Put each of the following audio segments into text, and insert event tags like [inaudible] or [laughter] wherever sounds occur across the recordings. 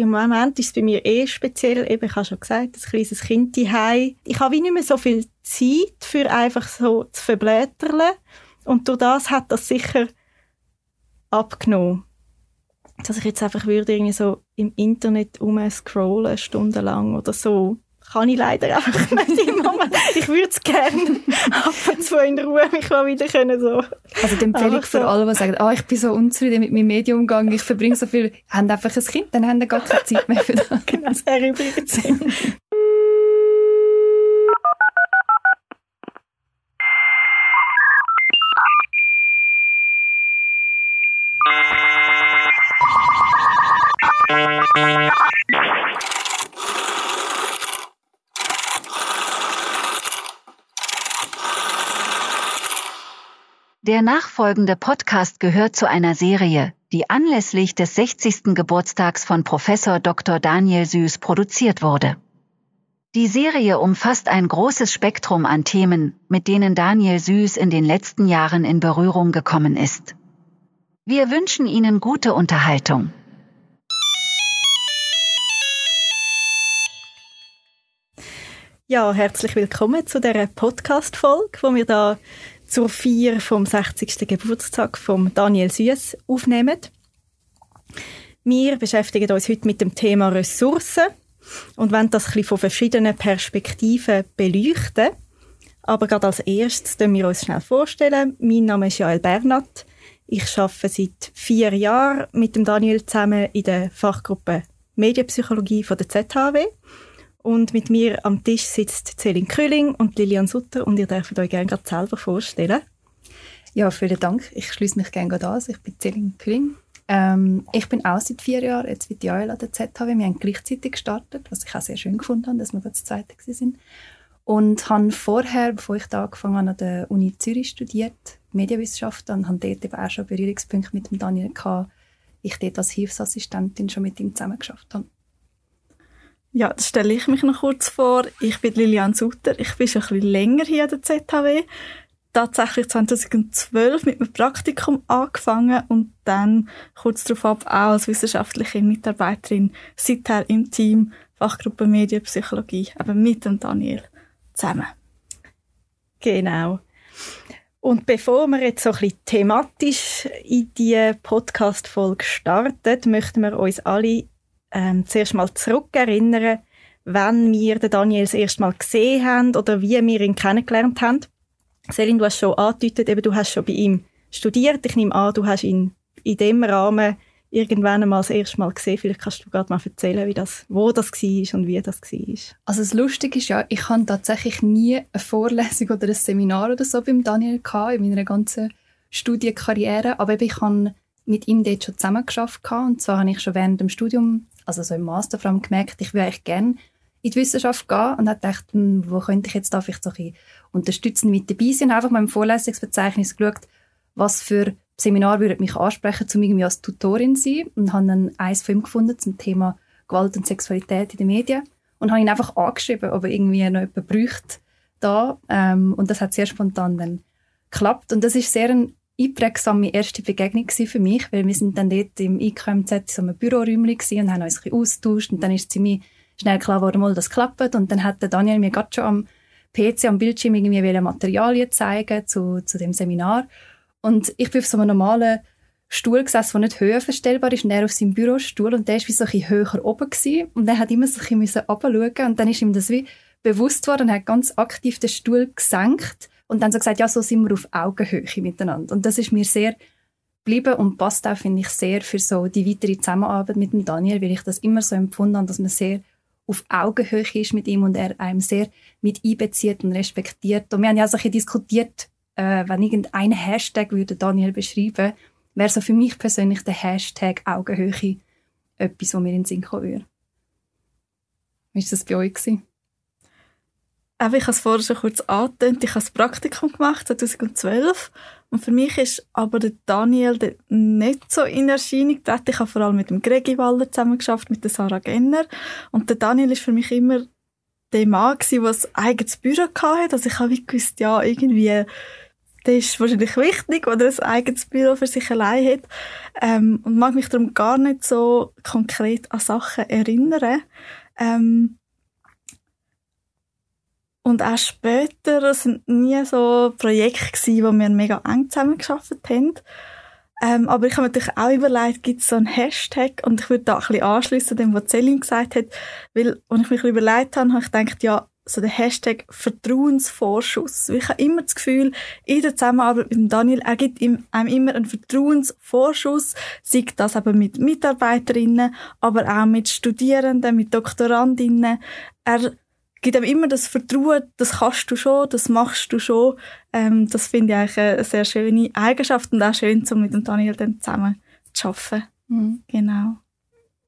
im Moment ist es bei mir eh speziell, eben, ich habe schon gesagt, ein kleines Kind daheim. Ich habe wie nicht mehr so viel Zeit für einfach so zu verblättern. Und durch das hat das sicher abgenommen. Dass ich jetzt einfach würde irgendwie so im Internet umscrollen, stundenlang oder so kann ich leider einfach [laughs] nicht im Moment. Ich würde es gerne ab und zu in Ruhe mich mal wieder können so. Also die Empfehlung für alle, die sagen, oh, ich bin so unzufrieden mit meinem Mediumgang, ich verbringe so viel, haben einfach ein Kind, dann haben sie gar keine Zeit mehr für das. [laughs] genau, sehr übrigens. [laughs] Der nachfolgende Podcast gehört zu einer Serie, die anlässlich des 60. Geburtstags von Professor Dr. Daniel Süß produziert wurde. Die Serie umfasst ein großes Spektrum an Themen, mit denen Daniel Süß in den letzten Jahren in Berührung gekommen ist. Wir wünschen Ihnen gute Unterhaltung. Ja, herzlich willkommen zu der Podcast-Folge, wo wir da zur Feier vom 60. Geburtstag von Daniel Süß aufnehmen. Wir beschäftigen uns heute mit dem Thema Ressourcen und wollen das ein von verschiedenen Perspektiven beleuchten. Aber gerade als erstes stellen wir uns schnell vorstellen. Mein Name ist Jael Bernat. Ich arbeite seit vier Jahren mit dem Daniel zusammen in der Fachgruppe Medienpsychologie von der ZHW. Und mit mir am Tisch sitzt Celine Kühling und Lilian Sutter und ihr dürft euch gerne gerade selber vorstellen. Ja, vielen Dank. Ich schließe mich gerne an. Ich bin Celine Kühling. Ähm, ich bin auch seit vier Jahren jetzt wie Joel an der ZHW. Wir haben gleichzeitig gestartet, was ich auch sehr schön gefunden habe, dass wir das zweite sind. Und habe vorher, bevor ich da angefangen habe, an der Uni Zürich studiert, Medienwissenschaft, und habe dort eben auch schon Berührungspunkte mit dem Daniel gehabt, ich dort als Hilfsassistentin schon mit ihm zusammengeschafft habe. Ja, das stelle ich mich noch kurz vor. Ich bin Lilian Sutter. Ich bin schon ein bisschen länger hier an der ZHW. Tatsächlich 2012 mit einem Praktikum angefangen und dann kurz darauf ab auch als wissenschaftliche Mitarbeiterin seither im Team Fachgruppe Medienpsychologie, eben mit dem Daniel zusammen. Genau. Und bevor wir jetzt so ein bisschen thematisch in die Podcast-Folge starten, möchten wir uns alle ähm, zuerst mal zurückerinnern, wann wir den Daniel das erste Mal gesehen haben oder wie wir ihn kennengelernt haben. Selin, du hast schon angedeutet, eben, du hast schon bei ihm studiert. Ich nehme an, du hast ihn in dem Rahmen irgendwann einmal das erste Mal gesehen. Vielleicht kannst du gerade mal erzählen, wie das, wo das war und wie das war. Also das Lustige ist ja, ich hatte tatsächlich nie eine Vorlesung oder ein Seminar oder so beim Daniel gehabt, in meiner ganzen Studienkarriere, aber ich habe mit ihm dort schon zusammengearbeitet und zwar habe ich schon während dem Studium also so im Master vor allem gemerkt, ich würde eigentlich gerne in die Wissenschaft gehen und habe gedacht, hm, wo könnte ich jetzt da vielleicht so ein unterstützen mit dabei sein. Einfach mal im Vorlesungsverzeichnis geschaut, was für Seminar würde mich ansprechen, um irgendwie als Tutorin zu sein. Und habe dann eins von ihm gefunden zum Thema Gewalt und Sexualität in den Medien. Und habe ihn einfach angeschrieben, ob er irgendwie noch jemanden bräuchte da. Ähm, und das hat sehr spontan dann geklappt. Und das ist sehr ein einprägsame erste Begegnung für mich, weil wir sind dann dort im IKMZ in so einem Büroräumchen und haben uns ein bisschen austauscht und dann ist ziemlich schnell klar geworden, mal, das klappt. Und dann hat der Daniel mir gerade schon am PC, am Bildschirm irgendwie Materialien zeigen zu, zu dem Seminar. Und ich bin auf so einem normalen Stuhl gesessen, der nicht höher verstellbar ist, und er auf seinem Bürostuhl. Und der war wie so ein bisschen höher oben gewesen. und er hat immer so ein bisschen runterschauen. Und dann ist ihm das wie bewusst worden und hat ganz aktiv den Stuhl gesenkt und dann so gesagt, ja, so sind wir auf Augenhöhe miteinander. Und das ist mir sehr geblieben und passt auch, finde ich, sehr für so die weitere Zusammenarbeit mit dem Daniel, weil ich das immer so empfunden habe, dass man sehr auf Augenhöhe ist mit ihm und er einem sehr mit einbezieht und respektiert. Und wir haben ja auch so ein bisschen diskutiert, äh, wenn irgendein Hashtag würde Daniel beschreiben, wäre so für mich persönlich der Hashtag Augenhöhe etwas, was mir in den Sinn kommen würde. Wie war das bei euch? Gewesen? Aber ich habe es vorher schon kurz angetönt, ich habe das Praktikum gemacht, 2012. Und für mich ist aber der Daniel nicht so in Erscheinung getreten. Ich habe vor allem mit dem Gregi Waller zusammengearbeitet, mit der Sarah Genner. Und der Daniel ist für mich immer der Mann der ein eigenes Büro hatte. Also ich habe gewusst, ja, irgendwie der ist wahrscheinlich wichtig, oder ein eigenes Büro für sich allein hat. Ähm, und mag mich darum gar nicht so konkret an Sachen erinnern. Ähm, und auch später sind nie so Projekte gewesen, wo wir mega eng zusammengearbeitet haben. Ähm, aber ich habe mir natürlich auch überlegt, gibt es so einen Hashtag? Und ich würde da ein bisschen anschliessen, dem, was Celine gesagt hat. Weil, als ich mich überlegt habe, habe ich gedacht, ja, so der Hashtag Vertrauensvorschuss. Ich habe immer das Gefühl, in der Zusammenarbeit mit Daniel, er gibt ihm, einem immer einen Vertrauensvorschuss, sei das aber mit Mitarbeiterinnen, aber auch mit Studierenden, mit Doktorandinnen. Er gibt ihm immer das Vertrauen, das kannst du schon, das machst du schon. Ähm, das finde ich eigentlich eine sehr schöne Eigenschaft und auch schön, um mit dem Daniel dann zusammen zu arbeiten. Mhm. Genau.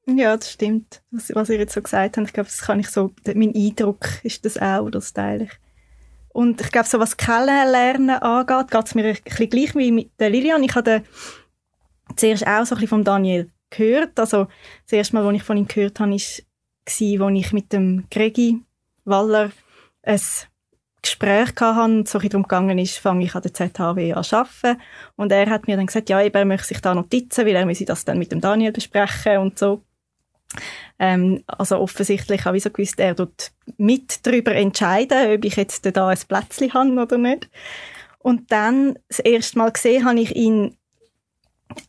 Ja, das stimmt. Was, was ihr jetzt so gesagt habt, ich glaube, das kann ich so, mein Eindruck ist das auch, das teile ich. Und ich glaube, so was Kennenlernen angeht, geht es mir ein bisschen gleich wie mit der Lilian. Ich habe zuerst auch so ein bisschen von Daniel gehört. Also, das erste Mal, als ich von ihm gehört habe, war, als ich mit dem Gregi Waller ein Gespräch hatte und so darum gegangen ist, fange ich an der ZHW an arbeiten. Und er hat mir dann gesagt, ja, er möchte sich da Notizen, weil er müsse das dann mit dem Daniel besprechen und so. Ähm, also offensichtlich habe ich so gewusst, er tut mit darüber entscheiden, ob ich jetzt da ein Plätzchen habe oder nicht. Und dann, das erste Mal gesehen habe ich ihn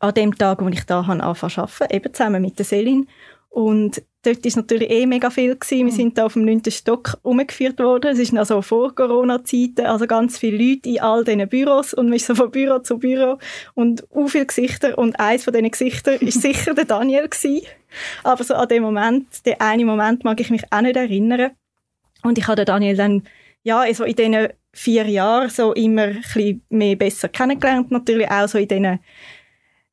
an dem Tag, wo ich da angefangen zu arbeiten, eben zusammen mit der Selin. Und dort war natürlich eh mega viel. Gewesen. Wir mhm. sind da auf dem 9. Stock umgeführt worden. Es ist also vor Corona-Zeiten, also ganz viele Leute in all diesen Büros und man ist so von Büro zu Büro und u viele Gesichter und eins von diesen Gesichtern ist [laughs] sicher der Daniel gewesen. Aber so an dem Moment, den einen Moment mag ich mich auch nicht erinnern. Und ich habe den Daniel dann, ja, also in diesen vier Jahren so immer ein bisschen mehr besser kennengelernt, natürlich auch so in diesen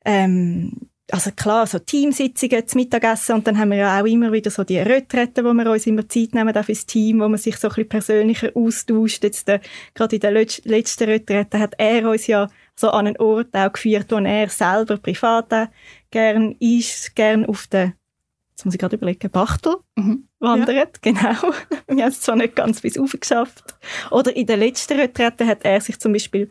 ähm, also klar, so Teamsitzungen zum Mittagessen und dann haben wir ja auch immer wieder so die Retreten, wo wir uns immer Zeit nehmen auch fürs Team, wo man sich so ein bisschen persönlicher austauscht. Jetzt äh, gerade in der letzten Retrete hat er uns ja so an einen Ort auch geführt, wo er selber privat auch gern ist, gern auf der jetzt muss ich gerade überlegen, Bachtel mhm. wandert, ja. [laughs] genau. Wir haben es zwar nicht ganz bis rauf geschafft. Oder in der letzten Retrette hat er sich zum Beispiel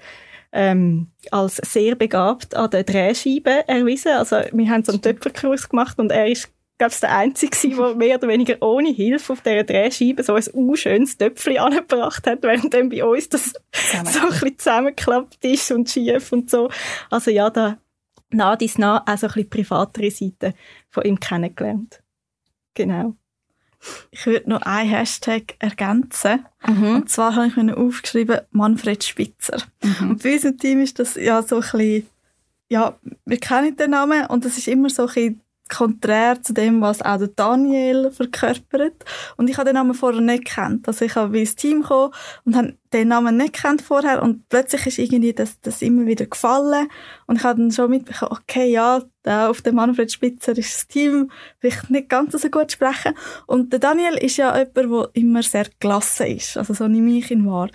ähm, als sehr begabt an der Drehscheibe erwiesen. Also wir haben so einen Töpferkurs gemacht und er ist glaube ich, der Einzige der mehr oder weniger ohne Hilfe auf dieser Drehscheibe so ein unschönes Töpfchen angebracht hat, während dann bei uns das so ein bisschen zusammengeklappt ist und schief und so. Also ja, da nah dies nah auch so ein bisschen privatere Seite von ihm kennengelernt. Genau. Ich würde noch einen Hashtag ergänzen. Mhm. Und zwar habe ich mir aufgeschrieben, Manfred Spitzer. Mhm. Und bei uns im Team ist das ja so ein bisschen, ja, wir kennen den Namen und das ist immer so ein bisschen konträr zu dem, was auch der Daniel verkörpert. Und ich habe den Namen vorher nicht gekannt. Also ich habe ins Team gekommen und habe den Namen nicht gekannt vorher und plötzlich ist irgendwie das, das immer wieder gefallen und ich habe dann schon mitbekommen, okay, ja, da auf dem Manfred Spitzer ist das Team vielleicht nicht ganz so gut sprechen. Und der Daniel ist ja jemand, der immer sehr gelassen ist. Also so nehme ich ihn wahr.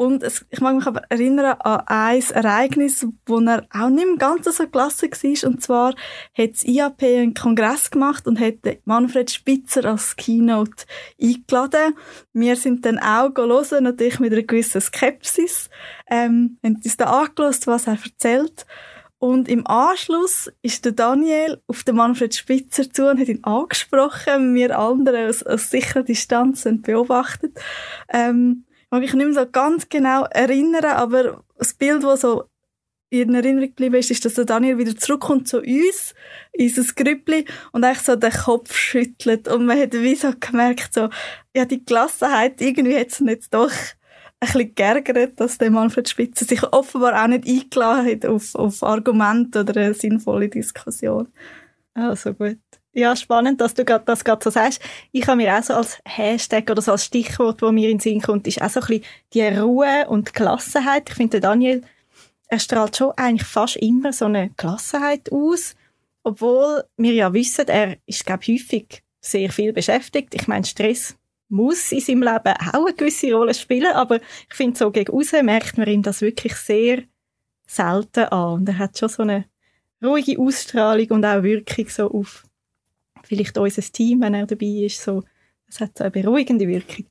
Und es, ich mag mich aber erinnern an ein Ereignis, wo er auch nicht mehr ganz so gelassen war. Und zwar hat das IAP einen Kongress gemacht und hat Manfred Spitzer als Keynote eingeladen. Wir sind dann auch hören, natürlich mit einer gewissen Skepsis. Ähm, haben uns da angelassen, was er erzählt. Und im Anschluss ist der Daniel auf den Manfred Spitzer zu und hat ihn angesprochen, wir anderen aus, aus sicherer Distanz und beobachtet. Ähm, mag ich nicht mehr so ganz genau erinnern, aber das Bild, das so in Erinnerung geblieben ist, ist, dass der Daniel wieder zurückkommt zu uns, in unser Grüppli, und eigentlich so den Kopf schüttelt. Und man hat wie so gemerkt, so, ja, die Gelassenheit, irgendwie hat es jetzt doch ein bisschen geärgert, dass der Manfred Spitzer sich offenbar auch nicht eingeladen hat auf, auf Argumente oder eine sinnvolle Diskussion. Also gut. Ja, spannend, dass du das gerade so sagst. Ich habe mir auch so als Hashtag oder so als Stichwort, wo mir in den Sinn kommt, ist auch so ein bisschen die Ruhe und Gelassenheit. Ich finde, Daniel, er strahlt schon eigentlich fast immer so eine Gelassenheit aus, obwohl wir ja wissen, er ist, glaube ich, häufig sehr viel beschäftigt. Ich meine, Stress muss in seinem Leben auch eine gewisse Rolle spielen, aber ich finde, so gegen außen merkt man ihm das wirklich sehr selten an. Und er hat schon so eine ruhige Ausstrahlung und auch Wirkung so auf vielleicht unser Team, wenn er dabei ist. So, das hat so eine beruhigende Wirkung.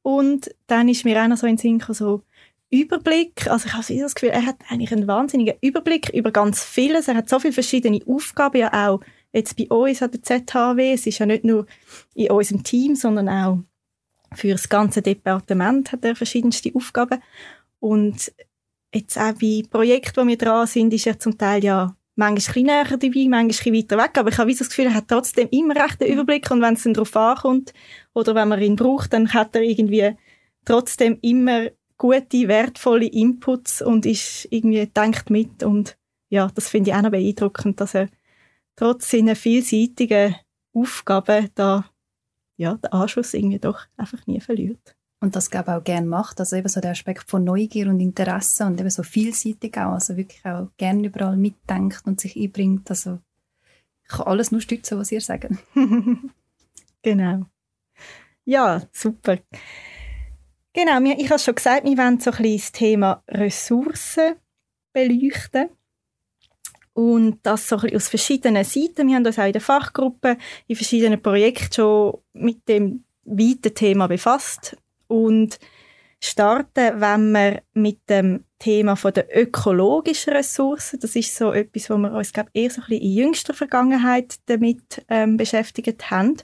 Und dann ist mir auch noch so in Sinn so, Überblick. Also ich habe das Gefühl, er hat eigentlich einen wahnsinnigen Überblick über ganz vieles. Er hat so viele verschiedene Aufgaben, ja auch jetzt bei uns an der ZHW. Es ist ja nicht nur in unserem Team, sondern auch für das ganze Departement hat er verschiedenste Aufgaben. Und jetzt auch bei Projekten, die wir dran sind, ist er zum Teil ja manchmal ein näher dabei, manchmal ein weiter weg, aber ich habe das Gefühl, er hat trotzdem immer recht den Überblick und wenn es dann darauf ankommt oder wenn man ihn braucht, dann hat er irgendwie trotzdem immer gute, wertvolle Inputs und ist irgendwie denkt mit und ja, das finde ich auch noch beeindruckend, dass er trotz seiner vielseitigen Aufgaben da ja, den Anschluss irgendwie doch einfach nie verliert. Und das glaube ich auch gerne macht, also eben so der Aspekt von Neugier und Interesse und eben so vielseitig auch, also wirklich auch gerne überall mitdenkt und sich einbringt, also ich kann alles nur stützen, was ihr sagt. [laughs] genau. Ja, super. Genau, ich habe schon gesagt, wir wollen so ein bisschen das Thema Ressourcen beleuchten. Und das so ein bisschen aus verschiedenen Seiten. Wir haben uns auch in der Fachgruppe in verschiedenen Projekten schon mit dem weiten Thema befasst und starten, wenn wir mit dem Thema der ökologischen Ressourcen, das ist so etwas, wo wir uns glaube eher so ein bisschen in jüngster Vergangenheit damit ähm, beschäftigt haben.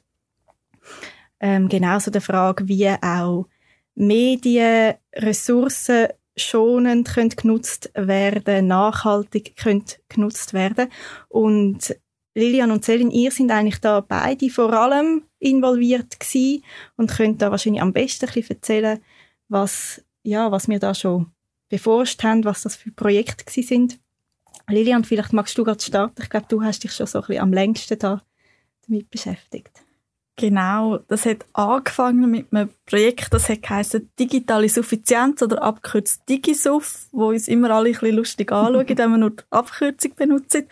Ähm, genauso der Frage, wie auch Medien, Ressourcen schonend können genutzt werden, nachhaltig können genutzt werden. Und Lilian und Celine, ihr sind eigentlich da beide vor allem involviert gewesen und könnt da wahrscheinlich am besten ein bisschen erzählen, was, ja, was wir da schon beforscht haben, was das für Projekte gewesen sind. Lilian, vielleicht magst du gerade starten. Ich glaube, du hast dich schon so ein bisschen am längsten da damit beschäftigt. Genau, das hat angefangen mit einem Projekt, das hat geheißen Digitale Suffizienz oder abkürzt DigiSuff, wo uns immer alle ein bisschen lustig anschauen, [laughs] wenn wir nur die Abkürzung benutzen.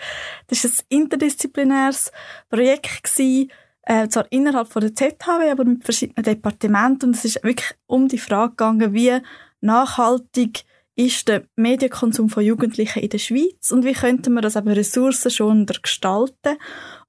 Das war ein interdisziplinäres Projekt, gewesen, äh, zwar innerhalb von der ZHW, aber mit verschiedenen Departementen und es ist wirklich um die Frage gegangen, wie nachhaltig ist der Medienkonsum von Jugendlichen in der Schweiz und wie könnten wir das eben ressourcenschonender gestalten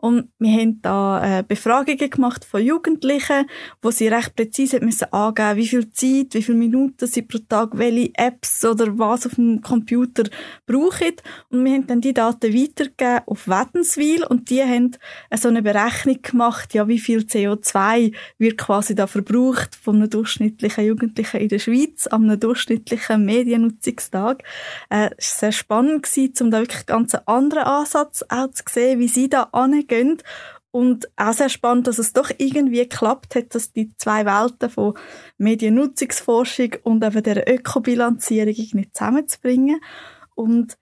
und wir haben da äh, Befragungen gemacht von Jugendlichen, wo sie recht präzise müssen angeben, wie viel Zeit, wie viele Minuten sie pro Tag welche Apps oder was auf dem Computer brauchen. Und wir haben dann die Daten weitergegeben auf Wädenswil und die haben äh, so eine Berechnung gemacht, ja, wie viel CO2 wird quasi da verbraucht von einem durchschnittlichen Jugendlichen in der Schweiz an einem durchschnittlichen Mediennutzungstag. Äh, es war sehr spannend um da wirklich ganz einen anderen Ansatz auch zu sehen, wie sie da angehen gehen. Und auch sehr spannend, dass es doch irgendwie geklappt hat, dass die zwei Welten von Mediennutzungsforschung und eben der Ökobilanzierung irgendwie zusammenzubringen. Und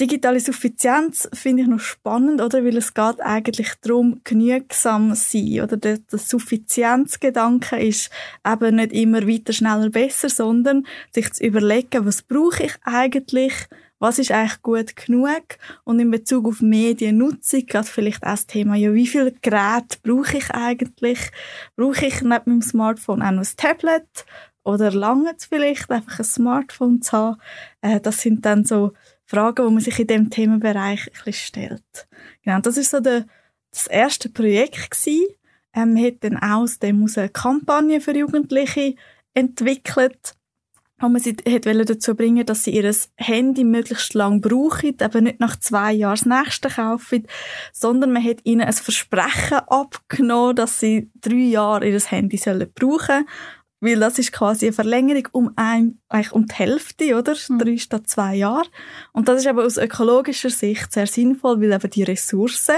digitale Suffizienz finde ich noch spannend, oder? Weil es geht eigentlich darum, genügsam sein, oder? Der, der Suffizienzgedanke ist eben nicht immer weiter, schneller, besser, sondern sich zu überlegen, was brauche ich eigentlich, was ist eigentlich gut genug? Und in Bezug auf Mediennutzung, gerade vielleicht auch das Thema, ja, wie viele Geräte brauche ich eigentlich? Brauche ich neben meinem Smartphone auch noch ein Tablet? Oder lange es vielleicht, einfach ein Smartphone zu haben? Äh, das sind dann so Fragen, die man sich in diesem Themenbereich ein bisschen stellt. Genau, das ist so der, das erste Projekt gewesen. Ähm, man hat dann aus dem eine Kampagne für Jugendliche entwickelt wo man sie dazu bringen dass sie ihr Handy möglichst lang brauchen, eben nicht nach zwei Jahren das nächste kaufen, sondern man hat ihnen ein Versprechen abgenommen, dass sie drei Jahre ihr Handy sollen brauchen weil das ist quasi eine Verlängerung um ein, eigentlich um die Hälfte, oder? Mhm. Drei statt zwei Jahre. Und das ist aber aus ökologischer Sicht sehr sinnvoll, weil eben die Ressourcen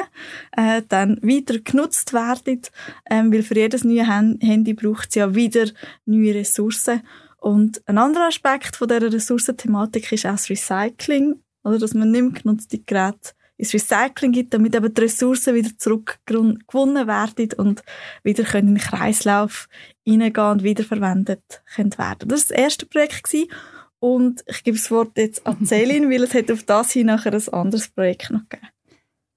äh, dann wieder genutzt werden, ähm, weil für jedes neue Handy braucht es ja wieder neue Ressourcen. Und ein anderer Aspekt von dieser Ressourcenthematik ist auch das Recycling, oder dass man nicht mehr genutzte Geräte ins Recycling gibt, damit eben die Ressourcen wieder zurückgewonnen werden und wieder können in den Kreislauf hineingehen und wiederverwendet können werden. Das war das erste Projekt gewesen. und ich gebe das Wort jetzt an [laughs] Celine, weil es hat auf das hin nachher ein anderes Projekt noch gegeben.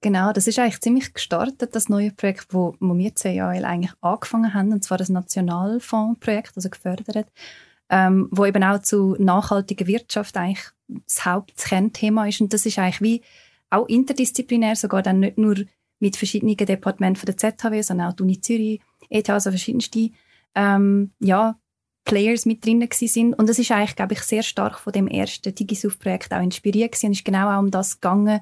Genau, das ist eigentlich ziemlich gestartet, das neue Projekt, wo, wo wir CAL eigentlich angefangen haben, und zwar das Nationalfondsprojekt, also gefördert ähm, wo eben auch zu nachhaltiger Wirtschaft eigentlich das Hauptkernthema ist. Und das ist eigentlich wie auch interdisziplinär, sogar dann nicht nur mit verschiedenen Departementen von der ZHW, sondern auch die Uni Zürich, ETH, also verschiedenste ähm, ja, Players mit drin sind und das ist eigentlich, glaube ich, sehr stark von dem ersten DigiSoft-Projekt auch inspiriert gewesen. und ist genau auch um das gegangen,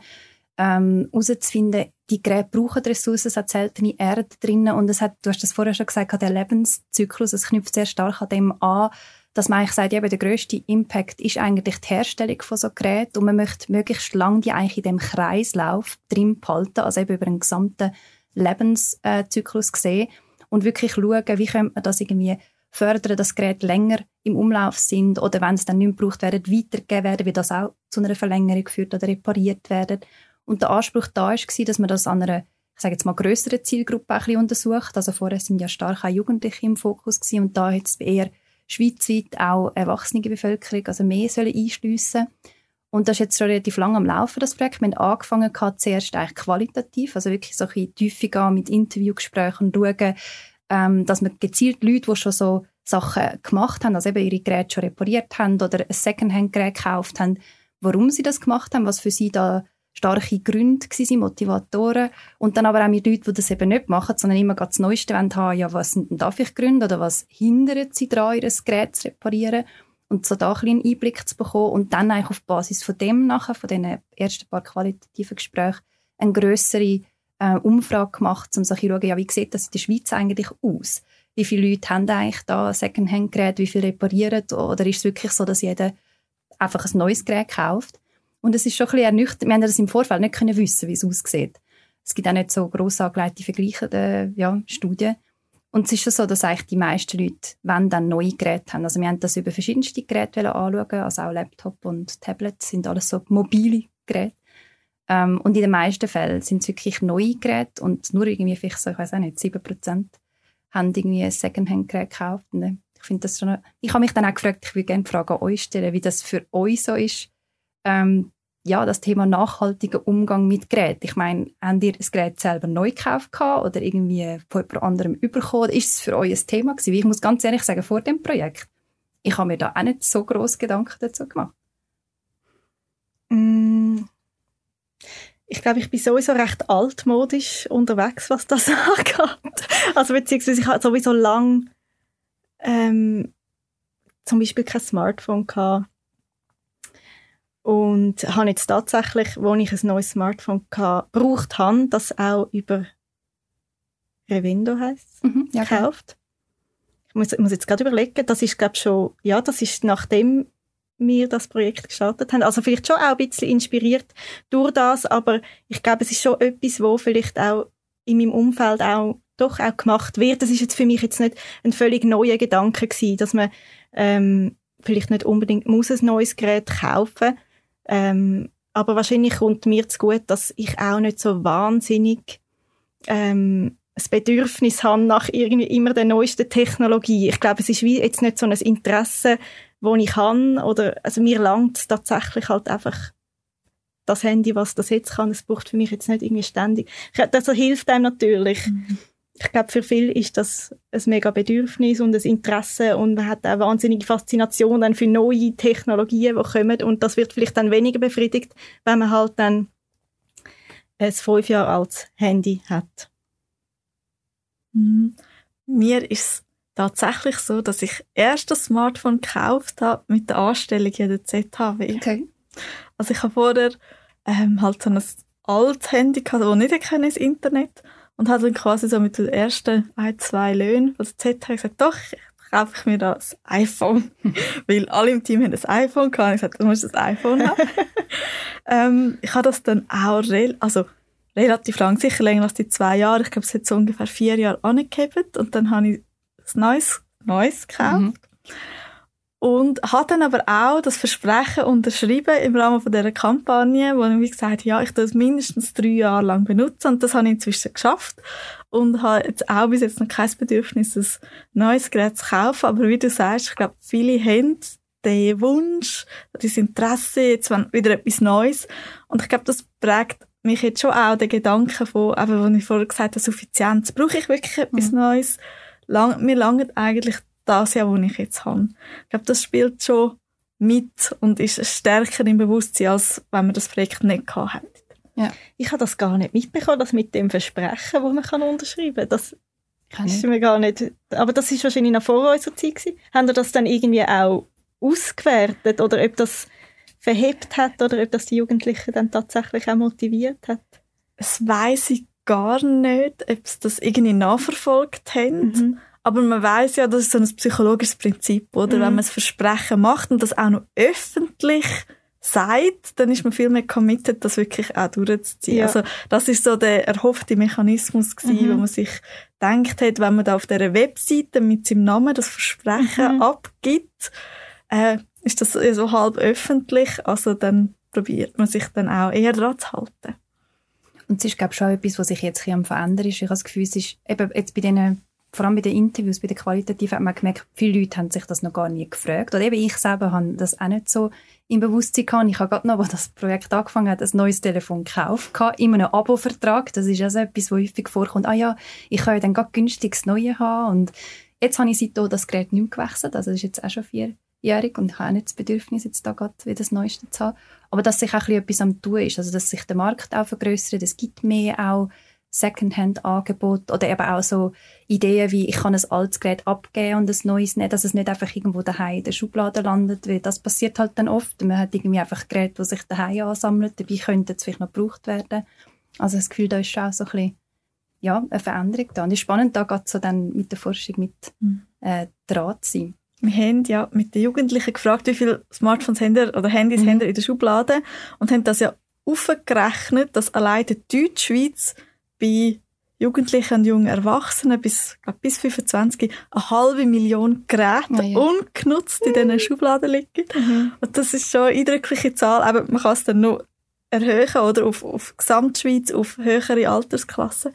ähm, herauszufinden, die Geräte brauchen Ressourcen, es hat seltene Erde drin und es hat, du hast das vorher schon gesagt, der Lebenszyklus, es knüpft sehr stark an dem an, dass man eigentlich sagt, ja, der grösste Impact ist eigentlich die Herstellung von so Geräten und man möchte möglichst lange die eigentlich in dem Kreislauf drin behalten, also eben über einen gesamten Lebenszyklus sehen und wirklich schauen, wie könnte man das irgendwie fördern, dass Geräte länger im Umlauf sind oder wenn es dann nicht mehr braucht werden, weitergegeben werden, wie das auch zu einer Verlängerung führt oder repariert werden. Und der Anspruch da war, dass man das an einer ich sage jetzt mal, größere Zielgruppe ein bisschen untersucht. Also vorher sind ja stark auch Jugendliche im Fokus gewesen und da hat es eher schweizweit auch erwachsene Bevölkerung, also mehr sollen einschliessen. Und das ist jetzt schon relativ lange am Laufen, das Projekt. Wir haben angefangen gehabt, zuerst eigentlich qualitativ, also wirklich so ein bisschen tiefer gehen mit Interviewgesprächen und schauen, ähm, dass wir gezielt Leute, die schon so Sachen gemacht haben, also eben ihre Geräte schon repariert haben oder ein Secondhand-Gerät gekauft haben, warum sie das gemacht haben, was für sie da starke Gründe waren, Motivatoren. Und dann aber auch mit Leuten, die das eben nicht machen, sondern immer das Neueste haben, ja, was sind denn da Gründe oder was hindert sie daran, ihr Gerät zu reparieren? Und so da ein einen Einblick zu bekommen und dann eigentlich auf Basis von dem nachher, von diesen ersten paar qualitativen Gesprächen, eine grössere äh, Umfrage gemacht, um so zu schauen, ja, wie sieht das in der Schweiz eigentlich aus? Wie viele Leute haben eigentlich da Secondhand-Geräte, wie viel reparieren? Oder ist es wirklich so, dass jeder einfach ein neues Gerät kauft? Und es ist schon ein bisschen ernüchternd. Wir haben das im Vorfeld nicht können wissen, wie es aussieht. Es gibt auch nicht so gross angelegte vergleichende ja, Studien. Und es ist schon so, dass eigentlich die meisten Leute wenn dann neue Geräte haben. Also wir haben das über verschiedenste Geräte anschauen, also auch Laptop und Tablet sind alles so mobile Geräte. Ähm, und in den meisten Fällen sind es wirklich neue Geräte und nur irgendwie vielleicht so, ich weiß auch nicht, 7% haben irgendwie ein Secondhand-Gerät gekauft. Und äh, ich finde das schon, ich habe mich dann auch gefragt, ich würde gerne die Frage an euch stellen, wie das für euch so ist, ähm, ja, das Thema nachhaltiger Umgang mit Geräten. Ich meine, habt ihr das Gerät selber neu gekauft oder irgendwie von jemand anderem bekommen? Ist es für euch ein Thema gewesen? Ich muss ganz ehrlich sagen, vor dem Projekt, ich habe mir da auch nicht so groß Gedanken dazu gemacht. Mm. Ich glaube, ich bin sowieso recht altmodisch unterwegs, was das [laughs] angeht. Also beziehungsweise ich habe sowieso lang ähm, zum Beispiel kein Smartphone gehabt und habe jetzt tatsächlich, als ich ein neues Smartphone gebraucht habe, das auch über Revindo heisst, mhm, ja, gekauft. Ich muss, ich muss jetzt gerade überlegen, das ist glaube schon, ja, das ist nachdem wir das Projekt gestartet haben. Also vielleicht schon auch ein bisschen inspiriert durch das, aber ich glaube, es ist schon etwas, wo vielleicht auch in meinem Umfeld auch doch auch gemacht wird. Das ist jetzt für mich jetzt nicht ein völlig neuer Gedanke gewesen, dass man ähm, vielleicht nicht unbedingt muss ein neues Gerät kaufen muss, ähm, aber wahrscheinlich kommt mir zu gut, dass ich auch nicht so wahnsinnig ähm, das Bedürfnis habe nach irgendwie immer der neuesten Technologie. Ich glaube, es ist wie jetzt nicht so ein Interesse, wo ich kann oder also mir langt tatsächlich halt einfach das Handy, was das jetzt kann. Es braucht für mich jetzt nicht irgendwie ständig. Das hilft einem natürlich. Mhm ich glaube, für viele ist das ein mega Bedürfnis und ein Interesse und man hat auch wahnsinnige Faszination dann für neue Technologien, die kommen und das wird vielleicht dann weniger befriedigt, wenn man halt dann ein fünf Jahre altes Handy hat. Mhm. Mir ist es tatsächlich so, dass ich erst das Smartphone gekauft habe mit der Anstellung in der ZHW. Okay. Also ich habe vorher ähm, halt so ein altes Handy gehabt, das nicht ins Internet und hat dann quasi so mit den ersten ein, zwei Löhnen von der Z gesagt, doch, kaufe ich mir das iPhone. [laughs] Weil alle im Team haben das iPhone gehabt. Ich gesagt, du musst das iPhone haben. [laughs] ähm, ich habe das dann auch re also relativ lang, sicher länger als die zwei Jahre. Ich glaube, es hat so ungefähr vier Jahre angegeben. Und dann habe ich ein neues, neues gekauft. Mhm. Und hat dann aber auch das Versprechen unterschrieben im Rahmen von dieser Kampagne, wo ich gesagt habe, ja, ich das mindestens drei Jahre lang benutzen. Und das habe ich inzwischen geschafft. Und habe jetzt auch bis jetzt noch kein Bedürfnis, ein neues Gerät zu kaufen. Aber wie du sagst, ich glaube, viele haben den Wunsch, das Interesse, jetzt wieder etwas Neues. Und ich glaube, das prägt mich jetzt schon auch den Gedanken von, eben, wo ich vorher gesagt habe, Suffizienz. Brauche ich wirklich etwas mhm. Neues? Lang, mir langt eigentlich das ja, was ich jetzt habe. Ich glaube, das spielt schon mit und ist stärker im Bewusstsein, als wenn man das Projekt nicht gehabt hätte. Ja. Ich habe das gar nicht mitbekommen, das mit dem Versprechen, das man kann unterschreiben kann. Das Das ist mir gar nicht. Aber das ist wahrscheinlich noch vor unserer Zeit gewesen. Haben ihr das dann irgendwie auch ausgewertet oder ob das verhebt hat oder ob das die Jugendlichen dann tatsächlich auch motiviert hat? Das weiß ich gar nicht, ob sie das irgendwie nachverfolgt haben. Mhm. Aber man weiß ja, das ist so ein psychologisches Prinzip, oder? Mhm. Wenn man das Versprechen macht und das auch noch öffentlich sagt, dann ist man viel mehr committed, das wirklich auch durchzuziehen. Ja. Also das ist so der erhoffte Mechanismus gewesen, mhm. wo man sich denkt hat, wenn man da auf der Webseite mit seinem Namen das Versprechen mhm. abgibt, äh, ist das so halb öffentlich, also dann probiert man sich dann auch eher daran zu halten. Und es ist, glaube ich, schon etwas, was sich jetzt ein am verändern ist. Ich habe das Gefühl, es ist eben jetzt bei denen, vor allem bei den Interviews, bei den Qualitativen, hat man gemerkt, viele Leute haben sich das noch gar nie gefragt. Oder eben ich selber habe das auch nicht so im Bewusstsein gehabt. Ich habe gerade noch, als das Projekt angefangen hat, ein neues Telefon gekauft, in einem Abo-Vertrag. Das ist also etwas, was häufig vorkommt. Ah ja, ich kann ja dann gerade günstiges Neue haben. Und jetzt habe ich seitdem das Gerät nicht mehr gewechselt. Also das ist jetzt auch schon vierjährig und ich habe auch nicht das Bedürfnis, jetzt da gerade wieder das Neueste zu haben. Aber dass sich auch etwas am tun ist, also dass sich der Markt auch vergrößert, es gibt mehr auch Secondhand-Angebot oder eben auch so Ideen wie, ich kann ein altes Gerät abgeben und ein neues nicht, dass es nicht einfach irgendwo daheim in der Schublade landet, weil das passiert halt dann oft. Man hat irgendwie einfach Geräte, die sich daheim ansammeln, dabei könnten es vielleicht noch gebraucht werden. Also das Gefühl, da ist schon auch so ein bisschen, ja, eine Veränderung da. Und es ist spannend, da geht so dann mit der Forschung mit mhm. äh, dran zu sein. Wir haben ja mit den Jugendlichen gefragt, wie viele Smartphones haben oder Handys mhm. haben in der Schublade und haben das ja aufgerechnet, dass allein in Deutschschweiz bei Jugendlichen und jungen Erwachsenen bis, glaub, bis 25 eine halbe Million Geräte oh ja. ungenutzt in diesen Schubladen liegen. Mhm. Und das ist schon eine eindrückliche Zahl, aber man kann es dann noch erhöhen oder auf, auf Gesamtschweiz, auf höhere Altersklassen.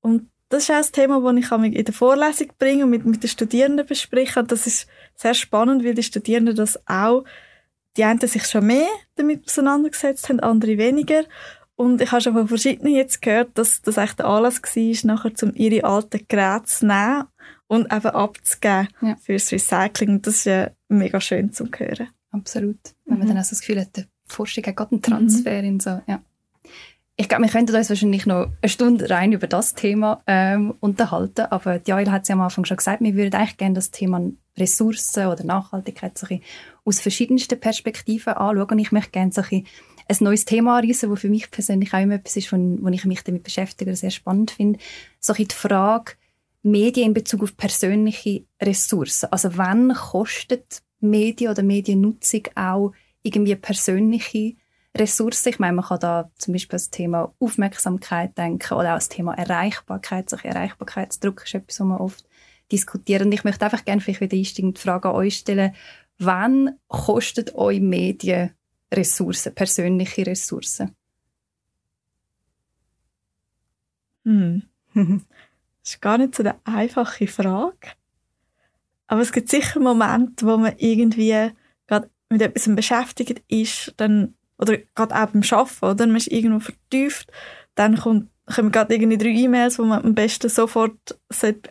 Und das ist auch ein Thema, das ich in der Vorlesung bringe und mit, mit den Studierenden bespreche. Und das ist sehr spannend, weil die Studierenden das auch, die einen sich schon mehr damit auseinandergesetzt haben, andere weniger. Und ich habe schon von verschiedenen jetzt gehört, dass das echt der Anlass war, nachher zum ihre alten Geräte zu nehmen und eben abzugeben ja. fürs Recycling. Und das ist ja mega schön zu hören. Absolut. Wenn man mhm. dann auch so das Gefühl hat, die Forschung hat gerade einen Transfer mhm. in so, ja. Ich glaube, wir könnten uns wahrscheinlich noch eine Stunde rein über das Thema ähm, unterhalten, aber Jael hat es ja am Anfang schon gesagt, wir würden eigentlich gerne das Thema Ressourcen oder Nachhaltigkeit so aus verschiedensten Perspektiven anschauen und ich möchte gerne so ein ein neues Thema anreißen, das für mich persönlich auch immer etwas ist, wo, ich mich damit beschäftige, sehr spannend finde. So die Frage Medien in Bezug auf persönliche Ressourcen. Also wann kostet Medien oder Mediennutzung auch irgendwie persönliche Ressourcen? Ich meine, man kann da zum Beispiel das Thema Aufmerksamkeit denken oder auch das Thema Erreichbarkeit. Solche Erreichbarkeitsdruck ist etwas, was man oft diskutiert. Und ich möchte einfach gerne vielleicht wieder einsteigen die Frage an euch stellen, wann kostet euch Medien Ressourcen, persönliche Ressourcen? Hm. [laughs] Das ist gar nicht so eine einfache Frage. Aber es gibt sicher Momente, wo man irgendwie gerade mit etwas beschäftigt ist, dann, oder gerade auch beim Arbeiten, oder? Man ist irgendwo vertieft, dann kommt, kommen gerade irgendwie drei E-Mails, wo man am besten sofort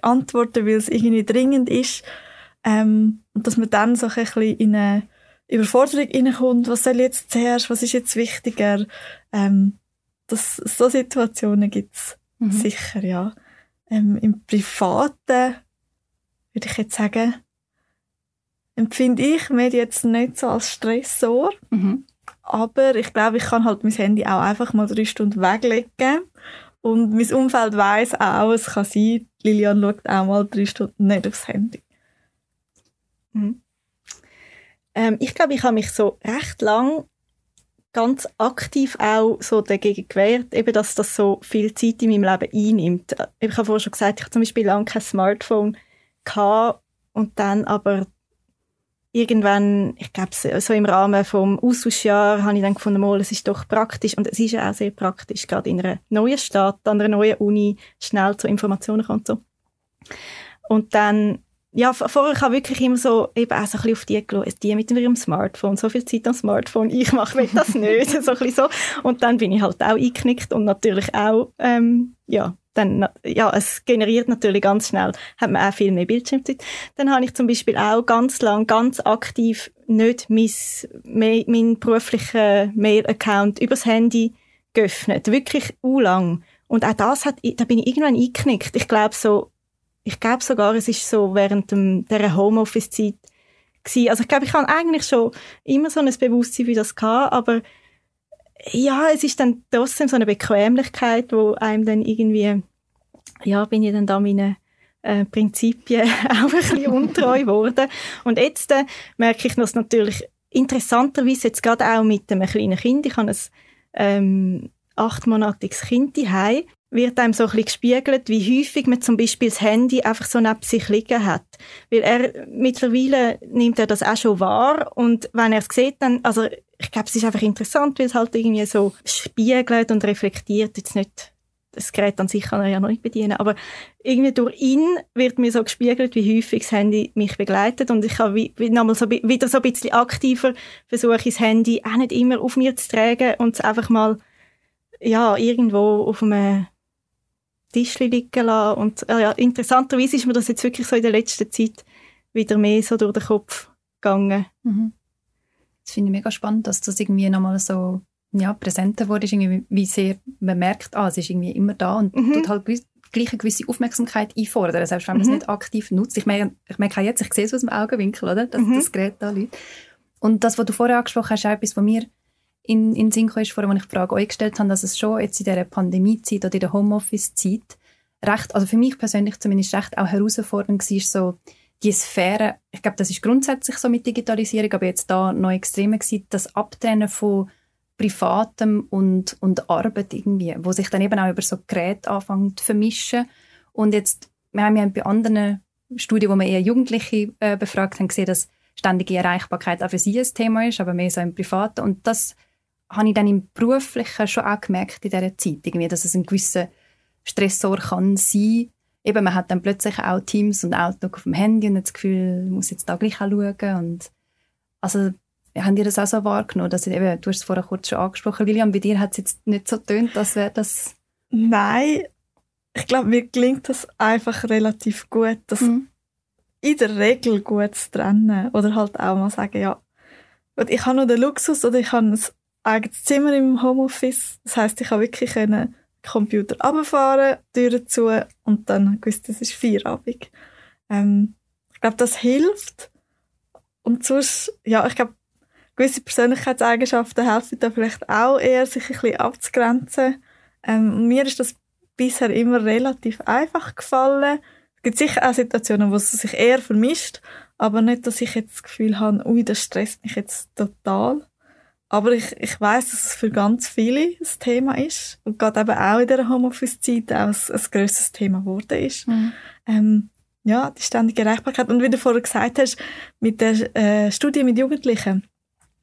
antworten weil es irgendwie dringend ist. Ähm, und dass man dann so ein bisschen in eine Überforderung reinkommt, was soll jetzt zuerst, was ist jetzt wichtiger. Ähm, das, so Situationen gibt's mhm. sicher, ja. Ähm, Im Privaten würde ich jetzt sagen, empfinde ich mir jetzt nicht so als Stressor. Mhm. Aber ich glaube, ich kann halt mein Handy auch einfach mal drei Stunden weglegen. Und mein Umfeld weiß auch, es kann sein, Lilian schaut auch mal drei Stunden nicht aufs Handy. Mhm. Ähm, ich glaube, ich habe mich so recht lang ganz aktiv auch so dagegen gewehrt, eben, dass das so viel Zeit in meinem Leben einnimmt. Ich habe vorhin schon gesagt, ich habe zum Beispiel lange kein Smartphone gehabt und dann aber irgendwann, ich glaube, so im Rahmen vom Austauschjahr habe ich dann gefunden, mal, es ist doch praktisch und es ist ja auch sehr praktisch, gerade in einer neuen Stadt, an einer neuen Uni, schnell zu Informationen kommt so. Und dann ja, vorher habe ich wirklich immer so, eben auch so ein auf die geschaut, die mit ihrem Smartphone, so viel Zeit am Smartphone, ich mache das nicht, [laughs] so ein so. Und dann bin ich halt auch eingeknickt und natürlich auch, ähm, ja, dann, ja, es generiert natürlich ganz schnell, hat man auch viel mehr Bildschirmzeit. Dann habe ich zum Beispiel auch ganz lang, ganz aktiv nicht mein, mein, mein beruflichen Mail-Account übers Handy geöffnet. Wirklich u lang. Und auch das hat, da bin ich irgendwann eingeknickt. Ich glaube so, ich glaube sogar, es ist so während dem, dieser Homeoffice-Zeit gewesen. Also ich glaube, ich habe eigentlich schon immer so ein Bewusstsein für das gehabt, aber ja, es ist dann trotzdem so eine Bequemlichkeit, wo einem dann irgendwie, ja, bin ich dann da meine äh, Prinzipien [laughs] auch ein bisschen untreu geworden. Und jetzt äh, merke ich das natürlich interessanterweise jetzt gerade auch mit einem kleinen Kind. Ich habe ein ähm, achtmonatiges Kind daheim wird einem so ein bisschen gespiegelt, wie häufig man zum Beispiel das Handy einfach so neben sich liegen hat. Weil er, mittlerweile nimmt er das auch schon wahr und wenn er es sieht, dann, also ich glaube, es ist einfach interessant, weil es halt irgendwie so spiegelt und reflektiert, jetzt nicht das Gerät an sich kann er ja noch nicht bedienen, aber irgendwie durch ihn wird mir so gespiegelt, wie häufig das Handy mich begleitet und ich habe wie, so, wieder so ein bisschen aktiver versuche, das Handy auch nicht immer auf mir zu tragen und es einfach mal ja, irgendwo auf einem Tisch liegen lassen. Und äh, ja, interessanterweise ist mir das jetzt wirklich so in der letzten Zeit wieder mehr so durch den Kopf gegangen. Mhm. Das finde ich mega spannend, dass das irgendwie nochmal so ja, präsenter wurde, ist irgendwie, wie sehr man merkt, ah, es ist irgendwie immer da und mhm. tut halt gleich eine gewisse Aufmerksamkeit einfordern, selbst wenn man mhm. es nicht aktiv nutzt. Ich merke, ich merke jetzt, ich sehe es aus dem Augenwinkel, oder? dass mhm. das Gerät da liegt. Und das, was du vorher angesprochen hast, ist auch etwas, was mir in, in Sinn ist, vorher, als ich die Frage euch gestellt habe, dass es schon jetzt in dieser Pandemiezeit oder in der Homeoffice-Zeit recht, also für mich persönlich zumindest recht auch herausfordernd war, so die Sphäre, ich glaube, das ist grundsätzlich so mit Digitalisierung, aber jetzt da noch extremer gewesen, das Abtrennen von Privatem und, und Arbeit irgendwie, wo sich dann eben auch über so Geräte anfängt zu vermischen. Und jetzt, wir haben ja bei anderen Studien, wo wir eher Jugendliche äh, befragt haben, gesehen, dass ständige Erreichbarkeit auch für sie ein Thema ist, aber mehr so im Privaten. Und das habe ich dann im Beruflichen schon auch gemerkt in dieser Zeit, irgendwie, dass es ein gewisser Stressor kann sein. Eben, man hat dann plötzlich auch Teams und Outlook auf dem Handy und hat das Gefühl, man muss jetzt da gleich auch schauen. Und also, haben die das auch so wahrgenommen? Dass eben, du hast es vorher kurz schon angesprochen, William, bei dir hat es jetzt nicht so tönt, dass wäre das... Nein, ich glaube, mir gelingt das einfach relativ gut, das mhm. in der Regel gut zu trennen. Oder halt auch mal sagen, ja, ich habe noch den Luxus oder ich habe ein eigenes Zimmer im Homeoffice. Das heißt, ich habe wirklich können Computer runterfahren, Türen zu und dann gewusst, das ist Feierabend. Ähm, ich glaube, das hilft. Und sonst, ja, ich glaube, gewisse Persönlichkeitseigenschaften helfen da vielleicht auch eher, sich ein bisschen abzugrenzen. Ähm, mir ist das bisher immer relativ einfach gefallen. Es gibt sicher auch Situationen, wo es sich eher vermischt, aber nicht, dass ich jetzt das Gefühl habe, ui, das stresst mich jetzt total. Aber ich, ich weiß, dass es für ganz viele ein Thema ist und gerade eben auch in der Homeoffice-Zeit auch ein, ein grosses Thema geworden ist. Mhm. Ähm, ja, die ständige Erreichbarkeit. Und wie du vorher gesagt hast, mit der äh, Studie mit Jugendlichen,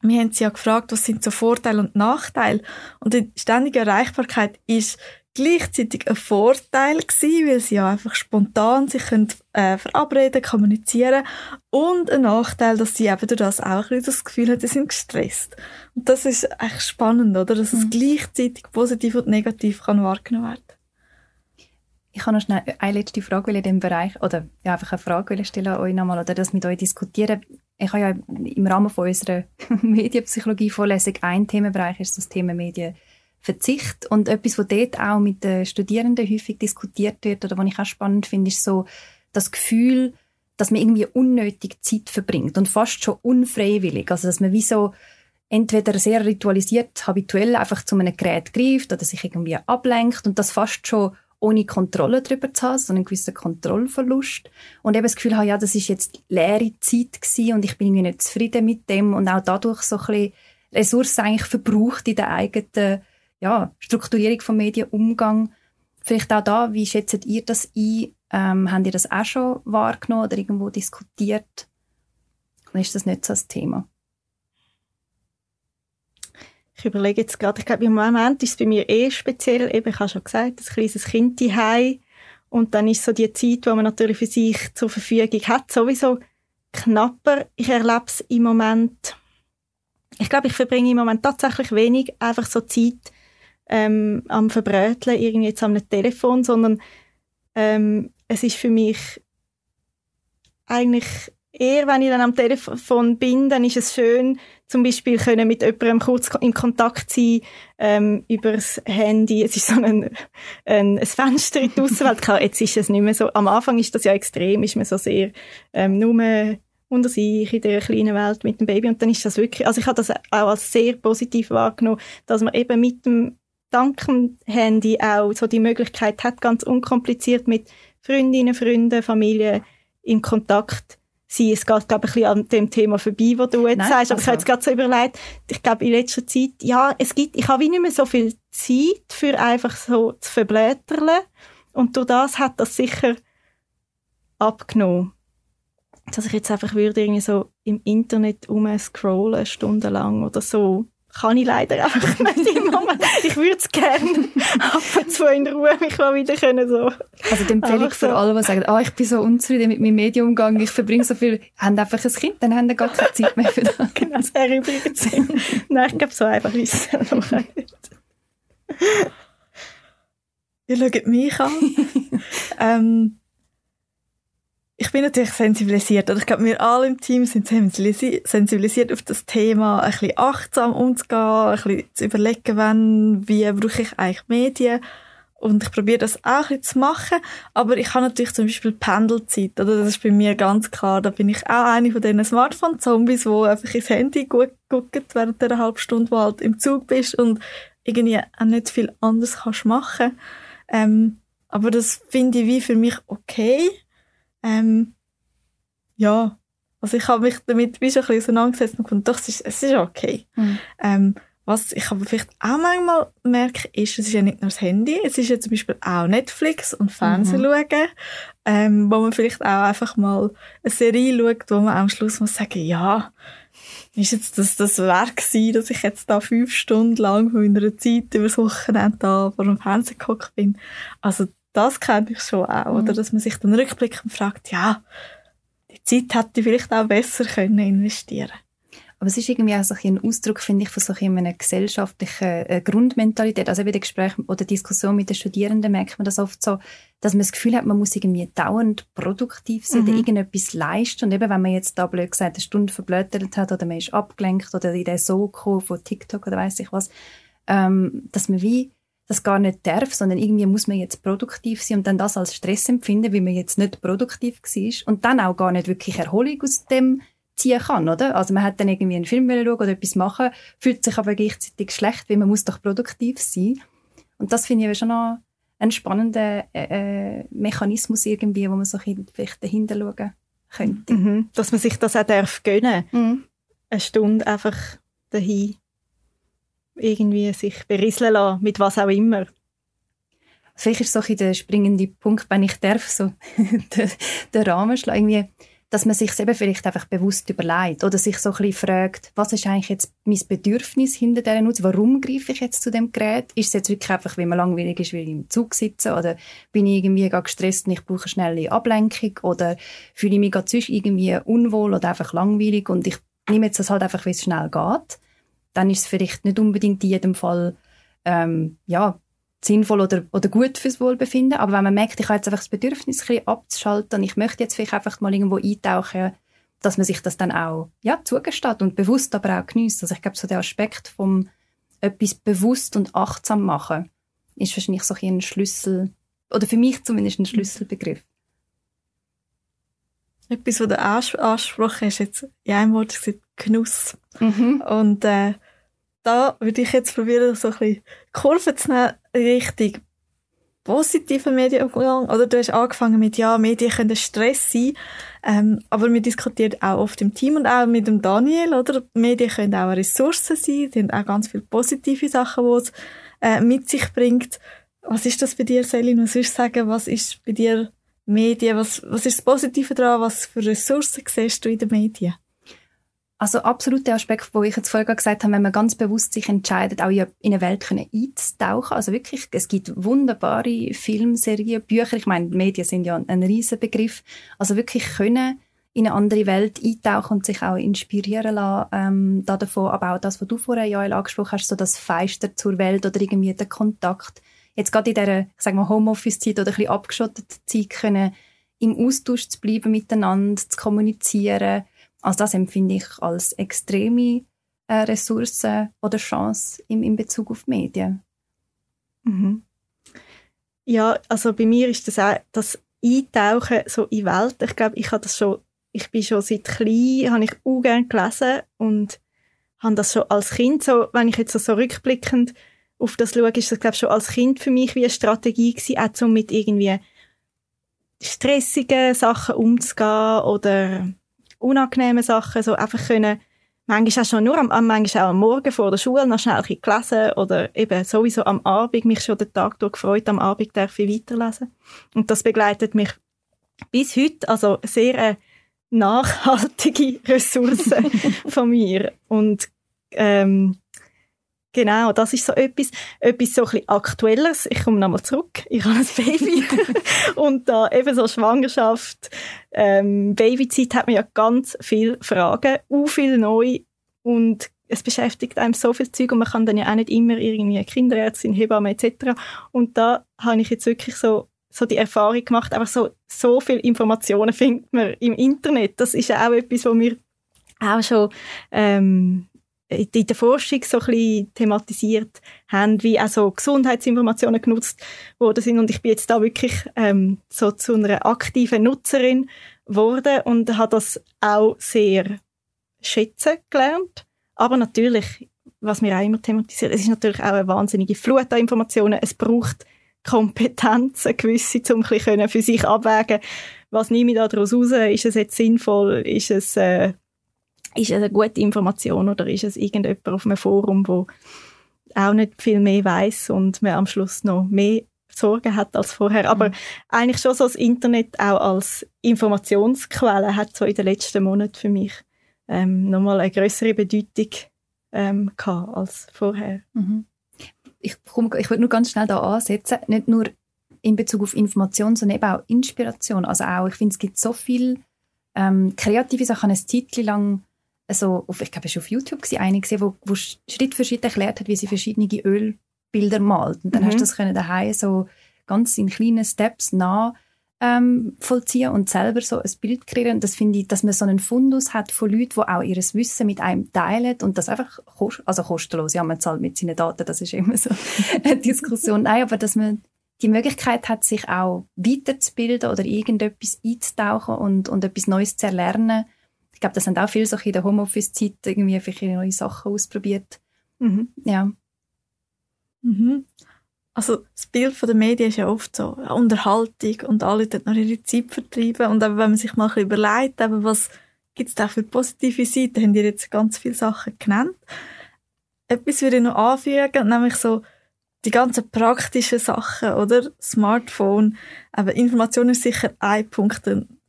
wir haben sie ja gefragt, was sind so Vorteile und Nachteile. Und die ständige Erreichbarkeit ist gleichzeitig ein Vorteil gewesen, weil sie ja einfach spontan sich können, äh, verabreden, kommunizieren und ein Nachteil, dass sie eben durch das auch ein das Gefühl haben, sie sind gestresst. Und das ist echt spannend, oder? Dass mhm. es gleichzeitig positiv und negativ kann wahrgenommen werden. Ich habe noch schnell eine letzte Frage in dem Bereich, oder ja, einfach eine Frage stellen an euch nochmal, oder das mit euch diskutieren. Ich habe ja im Rahmen von unserer [laughs] Medienpsychologie-Vorlesung ein Themenbereich ist das Thema Medien Verzicht. Und etwas, was dort auch mit den Studierenden häufig diskutiert wird oder was ich auch spannend finde, ist so das Gefühl, dass man irgendwie unnötig Zeit verbringt und fast schon unfreiwillig. Also, dass man wie so entweder sehr ritualisiert, habituell einfach zu einem Gerät greift oder sich irgendwie ablenkt und das fast schon ohne Kontrolle darüber zu haben, so einen gewissen Kontrollverlust. Und eben das Gefühl habe, ja, das ist jetzt leere Zeit gewesen und ich bin irgendwie nicht zufrieden mit dem und auch dadurch so ein bisschen Ressourcen eigentlich verbraucht in der eigenen ja, Strukturierung vom Medienumgang. Vielleicht auch da, wie schätzt ihr das ein? Ähm, habt ihr das auch schon wahrgenommen oder irgendwo diskutiert? Oder ist das nicht so das Thema? Ich überlege jetzt gerade, ich glaube, im Moment ist es bei mir eh speziell, eben, ich habe schon gesagt, ein kleines Kind daheim und dann ist so die Zeit, die man natürlich für sich zur Verfügung hat, sowieso knapper. Ich erlebe es im Moment, ich glaube, ich verbringe im Moment tatsächlich wenig einfach so Zeit ähm, am Verbröteln, irgendwie jetzt am Telefon, sondern ähm, es ist für mich eigentlich eher, wenn ich dann am Telefon bin, dann ist es schön, zum Beispiel können mit jemandem kurz in Kontakt sein ähm, das Handy. Es ist so ein, ein, ein Fenster in die Außenwelt. Klar, jetzt ist es nicht mehr so. Am Anfang ist das ja extrem, ist man so sehr ähm, nur unter sich in der kleinen Welt mit dem Baby und dann ist das wirklich, also ich habe das auch als sehr positiv wahrgenommen, dass man eben mit dem dank dem Handy auch so die Möglichkeit hat, ganz unkompliziert mit Freundinnen, Freunden, Familie in Kontakt sein. Es geht, glaube ich, ein bisschen an dem Thema vorbei, was du jetzt Nein, sagst. Aber also. ich habe jetzt gerade so überlegt, ich glaube, in letzter Zeit, ja, es gibt, ich habe wie nicht mehr so viel Zeit für einfach so zu verblättern. Und durch das hat das sicher abgenommen. Dass ich jetzt einfach würde irgendwie so im Internet umscrollen, stundenlang oder so kann ich leider einfach nicht [laughs] Moment. Ich würde es gerne ab und zu in Ruhe mich mal wieder können so. Also die Empfehlung für alle, die sagen, oh, ich bin so unzufrieden mit meinem Medienumgang, ich verbringe so viel, haben einfach ein Kind, dann haben sie gar keine Zeit mehr für das. [laughs] genau, wäre übrigens [laughs] Nein, ich glaube, so einfach ist es selber nicht. Ihr schaut mich an. [laughs] ähm, ich bin natürlich sensibilisiert. Oder ich glaube, wir alle im Team sind sensibilisiert auf das Thema, ein bisschen achtsam umzugehen, ein bisschen zu überlegen, wann, wie brauche ich eigentlich Medien. Und ich probiere das auch ein bisschen zu machen. Aber ich habe natürlich zum Beispiel Pendelzeit. Oder? Das ist bei mir ganz klar. Da bin ich auch eine von diesen Smartphone-Zombies, die einfach ins Handy gucken, während der halben Stunde, wo halt im Zug bist und irgendwie auch nicht viel anderes kannst machen. Ähm, aber das finde ich wie für mich okay ähm, ja, also ich habe mich damit wie schon ein bisschen auseinandergesetzt und gefunden, doch, es ist, es ist okay. Mhm. Ähm, was ich aber vielleicht auch manchmal merke, ist, es ist ja nicht nur das Handy, es ist ja zum Beispiel auch Netflix und Fernsehen mhm. schauen, ähm, wo man vielleicht auch einfach mal eine Serie schaut, wo man am Schluss muss sagen, ja, ist jetzt das das Werk gewesen, dass ich jetzt da fünf Stunden lang von meiner Zeit über das Wochenende da vor dem Fernsehen geguckt bin. Also das kenne ich schon auch. Mhm. Oder dass man sich dann rückblickend fragt, ja, die Zeit hätte ich vielleicht auch besser können investieren aber es ist irgendwie auch so ein Ausdruck, finde ich, von so einer gesellschaftlichen äh, Grundmentalität. Also bei den Gesprächen oder Diskussion mit den Studierenden merkt man das oft so, dass man das Gefühl hat, man muss irgendwie dauernd produktiv sein mhm. oder irgendetwas leisten. Und eben, wenn man jetzt da blöd gesagt eine Stunde verblödert hat oder man ist abgelenkt oder in der Soko von TikTok oder weiß ich was, ähm, dass man wie das gar nicht darf, sondern irgendwie muss man jetzt produktiv sein und dann das als Stress empfinden, wie man jetzt nicht produktiv war und dann auch gar nicht wirklich Erholung aus dem ziehen kann, oder? Also man hat dann irgendwie einen Film schauen oder etwas machen, fühlt sich aber gleichzeitig schlecht, weil man muss doch produktiv sein. Und das finde ich schon noch ein spannender äh, äh, Mechanismus irgendwie, wo man so vielleicht dahinter schauen könnte. Mhm. Dass man sich das auch darf gönnen. Mhm. Eine Stunde einfach dahin irgendwie sich berieseln lassen, mit was auch immer. Vielleicht ist so ein der springende Punkt, wenn ich darf, so [laughs] den, Rahmen schlagen, irgendwie, dass man sich eben vielleicht einfach bewusst überlegt oder sich so ein bisschen fragt, was ist eigentlich jetzt mein Bedürfnis hinter dieser Nutzung? Warum greife ich jetzt zu dem Gerät? Ist es jetzt wirklich einfach, weil man langweilig ist, weil ich im Zug sitze oder bin ich irgendwie gar gestresst und ich brauche schnelle Ablenkung oder fühle ich mich gerade irgendwie unwohl oder einfach langweilig und ich nehme jetzt das halt einfach, wie es schnell geht dann ist es vielleicht nicht unbedingt in jedem Fall ähm, ja, sinnvoll oder, oder gut fürs Wohlbefinden. Aber wenn man merkt, ich habe jetzt einfach das Bedürfnis, ein bisschen abzuschalten und ich möchte jetzt vielleicht einfach mal irgendwo eintauchen, dass man sich das dann auch ja, zugesteht und bewusst aber auch genießt. Also ich glaube, so der Aspekt vom etwas bewusst und achtsam machen ist wahrscheinlich so ein Schlüssel, oder für mich zumindest ein Schlüsselbegriff. Etwas, was du angesprochen hast, jetzt in einem Wort gesagt, Genuss. Mhm. Und äh, da würde ich jetzt probieren, so ein bisschen Kurve zu nehmen, richtig positiven Medienumgang. Oder du hast angefangen mit, ja, Medien können Stress sein, ähm, aber wir diskutieren auch oft im Team und auch mit dem Daniel, oder? Medien können auch Ressourcen sein, die haben auch ganz viele positive Sachen, die es äh, mit sich bringt. Was ist das bei dir, Selin? Was würdest du sagen, was ist bei dir Medien, was, was ist das Positive daran, was für Ressourcen siehst du in den Medien? Also absolut der Aspekt, wo ich jetzt vorher gesagt habe, wenn man ganz bewusst sich entscheidet, auch in eine Welt können einzutauchen. Also wirklich, es gibt wunderbare Filmserien, Bücher. Ich meine, Medien sind ja ein riesen Begriff. Also wirklich können in eine andere Welt eintauchen und sich auch inspirieren lassen ähm, da davon. Aber auch das, was du vorher, Joel, angesprochen hast, so das Feister zur Welt oder irgendwie der Kontakt. Jetzt gerade in dieser, ich sag mal, Homeoffice-Zeit oder ein bisschen abgeschotteten Zeit können im Austausch zu bleiben miteinander, zu kommunizieren. Also das empfinde ich als extreme äh, Ressource oder Chance im, in Bezug auf Medien. Mhm. Ja, also bei mir ist das auch das Eintauchen so in Welt. Ich glaube, ich habe das schon, ich bin schon seit klein, habe ich auch gerne gelesen und habe das schon als Kind so, wenn ich jetzt so, so rückblickend auf das schaue, ist das glaube schon als Kind für mich wie eine Strategie gewesen, auch um mit irgendwie stressigen Sachen umzugehen oder unangenehmen Sachen, so einfach können manchmal auch schon nur am, manchmal auch am Morgen vor der Schule noch schnell ein gelesen oder eben sowieso am Abend mich schon den Tag durch gefreut, am Abend darf ich weiterlesen. Und das begleitet mich bis heute, also sehr eine nachhaltige [laughs] Ressource [laughs] von mir. Und ähm, Genau, das ist so etwas, etwas so ein bisschen Aktuelleres. Ich komme nochmal zurück. Ich habe ein Baby. [laughs] und da eben so Schwangerschaft, ähm, Babyzeit hat mir ja ganz viele Fragen, auch viel neu. Und es beschäftigt einem so viel Zeug und man kann dann ja auch nicht immer irgendwie Kinderärztin, Hebamme etc. Und da habe ich jetzt wirklich so so die Erfahrung gemacht, einfach so, so viele Informationen [laughs] findet man im Internet. Das ist ja auch etwas, was mir auch schon ähm, in der Forschung so ein bisschen thematisiert haben, wie auch so Gesundheitsinformationen genutzt worden sind. Und ich bin jetzt da wirklich ähm, so zu einer aktiven Nutzerin geworden und habe das auch sehr schätzen gelernt. Aber natürlich, was wir auch immer thematisiert, es ist natürlich auch eine wahnsinnige Flut an Informationen. Es braucht Kompetenzen gewisse, um ein bisschen für sich abwägen, was nehme ich daraus raus? Ist es jetzt sinnvoll? Ist es äh, ist es eine gute Information oder ist es irgendjemand auf einem Forum, wo auch nicht viel mehr weiß und man am Schluss noch mehr Sorgen hat als vorher. Aber mhm. eigentlich schon so das Internet auch als Informationsquelle hat so in den letzten Monaten für mich ähm, nochmal eine größere Bedeutung ähm, gehabt als vorher. Mhm. Ich, ich würde nur ganz schnell da ansetzen, nicht nur in Bezug auf Information, sondern eben auch Inspiration. Also auch, ich finde, es gibt so viel ähm, kreative Sachen. Eine Zeit lang also auf, ich glaube, es war auf YouTube gewesen, eine gesehen, wo, wo Schritt für Schritt erklärt hat, wie sie verschiedene Ölbilder malt. Und dann mhm. hast du das können daheim so ganz in kleinen Steps nah ähm, vollziehen und selber so ein Bild kreieren. Und das finde ich, dass man so einen Fundus hat von Leuten, die auch ihr Wissen mit einem teilen und das einfach kost also kostenlos. Ja, man zahlt mit seinen Daten, das ist immer so [laughs] eine Diskussion. Nein, aber dass man die Möglichkeit hat, sich auch weiterzubilden oder irgendetwas einzutauchen und, und etwas Neues zu erlernen ich glaube, das haben auch viele so in der Homeoffice-Zeit irgendwie vielleicht neue Sachen ausprobiert. Mhm. Ja. Mhm. Also das Bild von der Medien ist ja oft so Unterhaltung und alle dort noch ihre Zeit vertreiben. Und aber wenn man sich mal ein bisschen überlegt, eben, was gibt es da für positive Seiten, haben die jetzt ganz viele Sachen genannt. Etwas würde ich noch anfügen, nämlich so die ganzen praktischen Sachen, oder? Smartphone, aber Information ist sicher ein Punkt,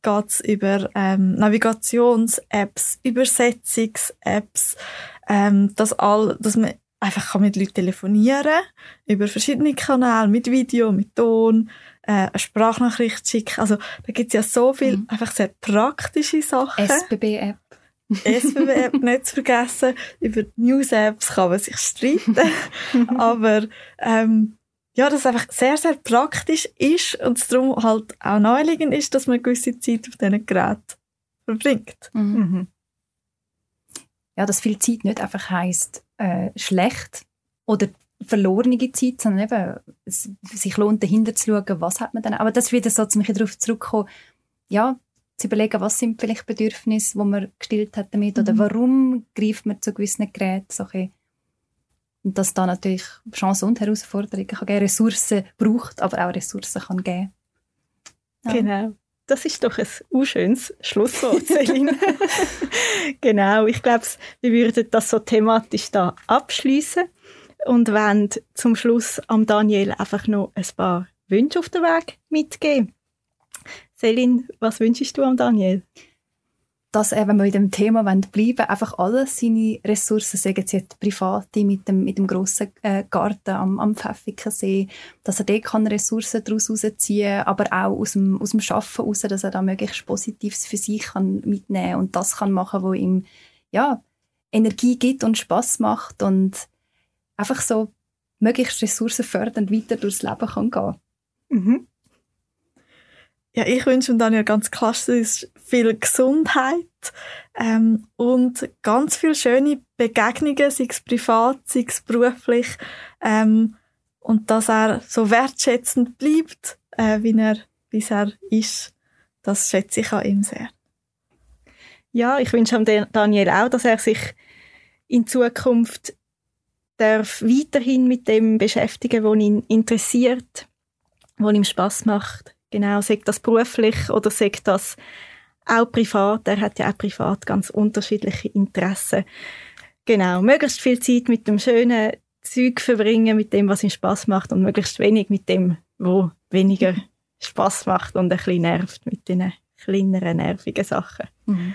geht es über ähm, Navigations-Apps, Übersetzungs-Apps, ähm, dass, all, dass man einfach kann mit Leuten telefonieren über verschiedene Kanäle, mit Video, mit Ton, äh, eine Sprachnachricht schicken. Also da gibt es ja so viele mhm. einfach sehr praktische Sachen. SBB-App. SBB-App [laughs] nicht zu vergessen. Über News-Apps kann man sich streiten. [laughs] Aber ähm, ja, das einfach sehr, sehr praktisch ist und es darum halt auch naheliegend ist, dass man eine gewisse Zeit auf diesen Geräten verbringt. Mhm. Mhm. Ja, dass viel Zeit nicht einfach heisst äh, schlecht oder verlorene Zeit, sondern eben, es sich lohnt, dahinter zu schauen, was hat man dann. Aber das wieder so, zu mich darauf zurückkommen, ja, zu überlegen, was sind vielleicht Bedürfnisse, die man gestillt hat damit, mhm. oder warum greift man zu gewissen Geräten, so ein und dass da natürlich Chancen und Herausforderungen kann geben, Ressourcen braucht, aber auch Ressourcen kann geben. Ja. Genau. Das ist doch ein unschönes Schlusswort, Celine. [laughs] genau, ich glaube, wir würden das so thematisch da abschließen und wollen zum Schluss am Daniel einfach noch ein paar Wünsche auf den Weg mitgeben. Celine, was wünschst du am Daniel? Dass er, wenn wir mit dem Thema bleiben wollen, einfach alle seine Ressourcen, sagen sie jetzt private mit dem, mit dem grossen äh, Garten am, am Pfäffikensee, dass er dort kann Ressourcen daraus herausziehen aber auch aus dem, aus dem Arbeiten heraus, dass er da möglichst Positives für sich kann mitnehmen und das kann machen, wo ihm ja, Energie gibt und Spaß macht und einfach so möglichst ressourcenfördernd weiter durchs Leben kann gehen. Mhm ja, ich wünsche mir Daniel ganz klassisch viel Gesundheit ähm, und ganz viele schöne Begegnungen, sei es privat, sei es beruflich. Ähm, und dass er so wertschätzend bleibt, äh, wie er bisher ist, das schätze ich an ihm sehr. Ja, ich wünsche Daniel auch, dass er sich in Zukunft darf weiterhin mit dem beschäftigen, was ihn interessiert, was ihm Spaß macht. Genau, sagt das beruflich oder sagt das auch privat. Er hat ja auch privat ganz unterschiedliche Interessen. Genau, möglichst viel Zeit mit dem schönen Zeug verbringen, mit dem, was ihm Spaß macht und möglichst wenig mit dem, wo weniger [laughs] Spaß macht und ein bisschen nervt mit den kleineren nervigen Sachen. Mhm.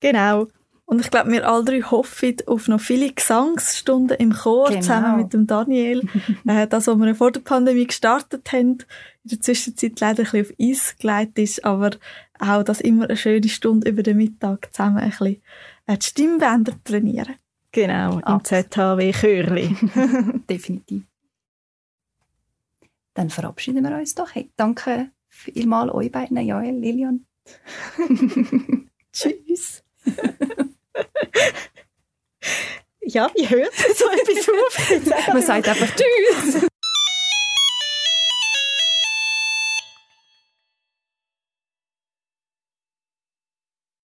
Genau. Und ich glaube, wir alle drei hoffen auf noch viele Gesangsstunden im Chor genau. zusammen mit dem Daniel. [laughs] äh, das, was wir vor der Pandemie gestartet haben, in der Zwischenzeit leider ein bisschen auf Eis gelegt ist, aber auch, dass immer eine schöne Stunde über den Mittag zusammen ein bisschen äh, die Stimmbänder trainieren. Genau, im ZHW Chörli. [laughs] Definitiv. Dann verabschieden wir uns doch. Hey, danke vielmal euch beiden, Joel, Lilian. [laughs] Tschüss. ja, wie hört so etwas auf? Man sagt einfach Tschüss. [laughs]